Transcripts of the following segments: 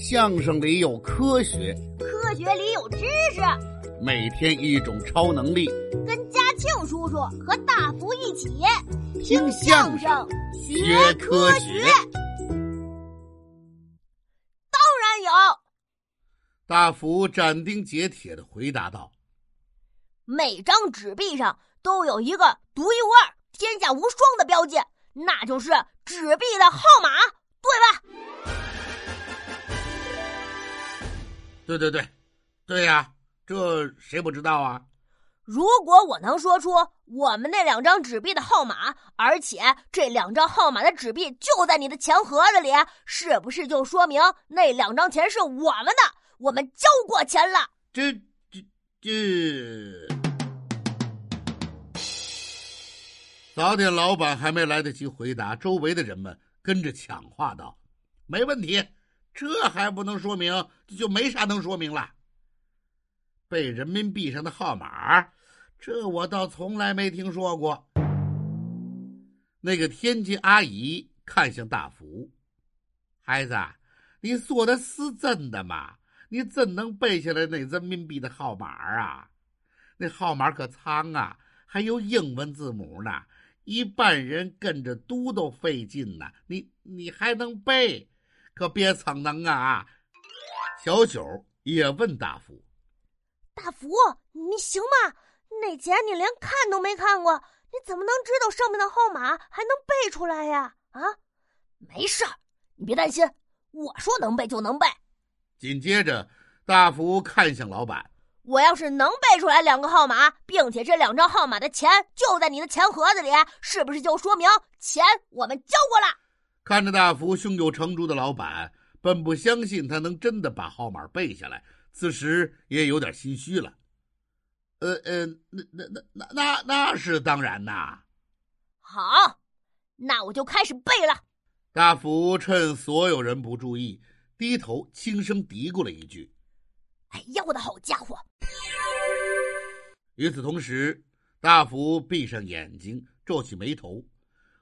相声里有科学，科学里有知识。每天一种超能力，跟嘉庆叔叔和大福一起听相声学科学。当然有。大福斩钉截铁的回答道：“每张纸币上都有一个独一无二、天下无双的标记，那就是纸币的号码，对对对，对呀，这谁不知道啊？如果我能说出我们那两张纸币的号码，而且这两张号码的纸币就在你的钱盒子里，是不是就说明那两张钱是我们的？我们交过钱了？这这这，早点老板还没来得及回答，周围的人们跟着抢话道：“没问题。”这还不能说明，就没啥能说明了。背人民币上的号码，这我倒从来没听说过。那个天津阿姨看向大福，孩子，你说的是真的吗？你真能背下来那人民币的号码啊？那号码可长啊，还有英文字母呢，一般人跟着读都费劲呢。你你还能背？可别逞能啊！小九也问大福：“大福，你行吗？那钱你连看都没看过，你怎么能知道上面的号码，还能背出来呀？”啊，没事儿，你别担心，我说能背就能背。紧接着，大福看向老板：“我要是能背出来两个号码，并且这两张号码的钱就在你的钱盒子里，是不是就说明钱我们交过了？”看着大福胸有成竹的老板，本不相信他能真的把号码背下来，此时也有点心虚了。呃呃，那那那那那那是当然呐。好，那我就开始背了。大福趁所有人不注意，低头轻声嘀咕了一句：“哎呀，我的好家伙！”与此同时，大福闭上眼睛，皱起眉头。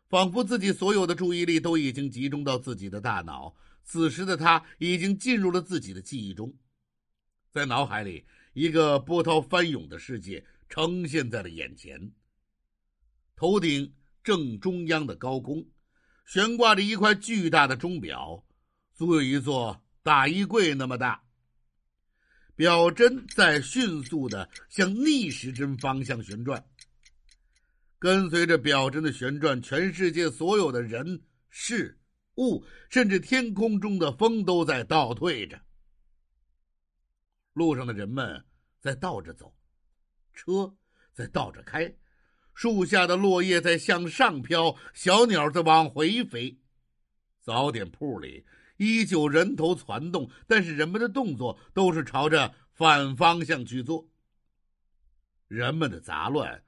仿佛自己所有的注意力都已经集中到自己的大脑，此时的他已经进入了自己的记忆中，在脑海里，一个波涛翻涌的世界呈现在了眼前。头顶正中央的高空，悬挂着一块巨大的钟表，足有一座大衣柜那么大。表针在迅速的向逆时针方向旋转。跟随着表针的旋转，全世界所有的人事物，甚至天空中的风都在倒退着。路上的人们在倒着走，车在倒着开，树下的落叶在向上飘，小鸟在往回飞。早点铺里依旧人头攒动，但是人们的动作都是朝着反方向去做。人们的杂乱。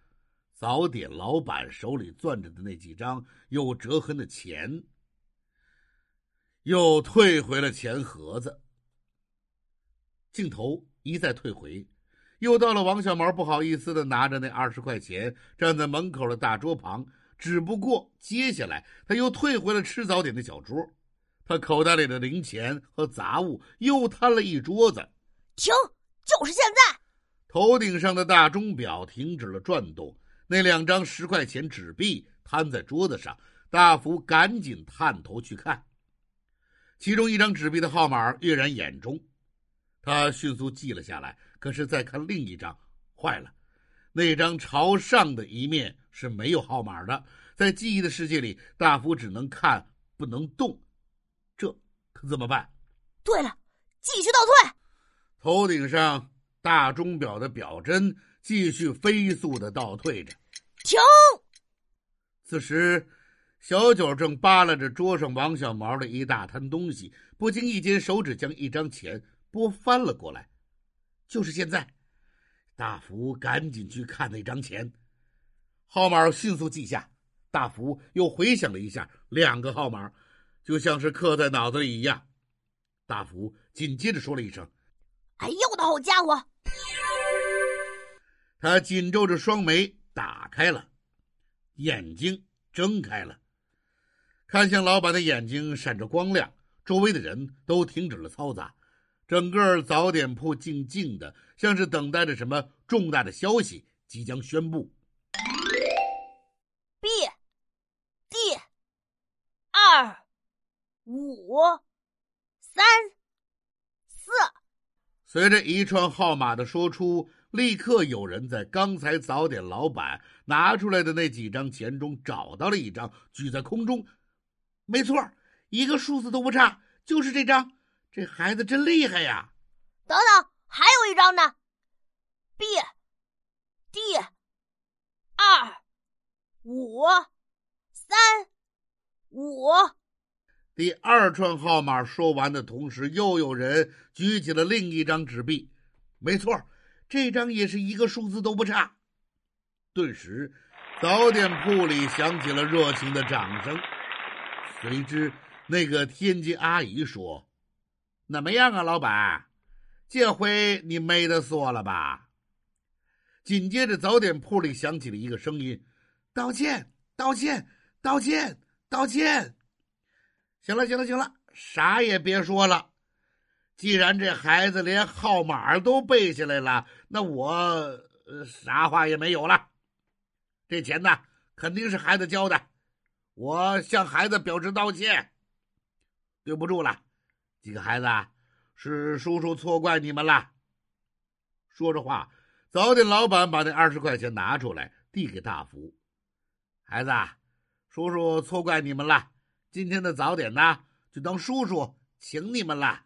早点老板手里攥着的那几张有折痕的钱，又退回了钱盒子。镜头一再退回，又到了王小毛不好意思的拿着那二十块钱站在门口的大桌旁。只不过接下来他又退回了吃早点的小桌，他口袋里的零钱和杂物又摊了一桌子。停！就是现在！头顶上的大钟表停止了转动。那两张十块钱纸币摊在桌子上，大福赶紧探头去看。其中一张纸币的号码跃然眼中，他迅速记了下来。可是再看另一张，坏了，那张朝上的一面是没有号码的。在记忆的世界里，大福只能看不能动，这可怎么办？对了，继续倒退。头顶上大钟表的表针。继续飞速的倒退着，停。此时，小九正扒拉着桌上王小毛的一大摊东西，不经意间手指将一张钱拨翻了过来。就是现在，大福赶紧去看那张钱，号码迅速记下。大福又回想了一下，两个号码，就像是刻在脑子里一样。大福紧接着说了一声：“哎呦，我的好家伙！”他紧皱着双眉，打开了眼睛，睁开了，看向老板的眼睛闪着光亮，周围的人都停止了嘈杂，整个早点铺静静的，像是等待着什么重大的消息即将宣布。B、D、二、五、三、随着一串号码的说出，立刻有人在刚才早点老板拿出来的那几张钱中找到了一张，举在空中。没错，一个数字都不差，就是这张。这孩子真厉害呀！等等，还有一张呢。B、D、二、五、三、五。第二串号码说完的同时，又有人举起了另一张纸币。没错，这张也是一个数字都不差。顿时，早点铺里响起了热情的掌声。随之，那个天津阿姨说：“怎么样啊，老板？这回你没得说了吧？”紧接着，早点铺里响起了一个声音：“道歉，道歉，道歉，道歉。”行了，行了，行了，啥也别说了。既然这孩子连号码都背下来了，那我啥话也没有了。这钱呢，肯定是孩子交的。我向孩子表示道歉，对不住了，几个孩子，是叔叔错怪你们了。说着话，早点老板把那二十块钱拿出来，递给大福。孩子，叔叔错怪你们了，今天的早点呢，就当叔叔请你们了。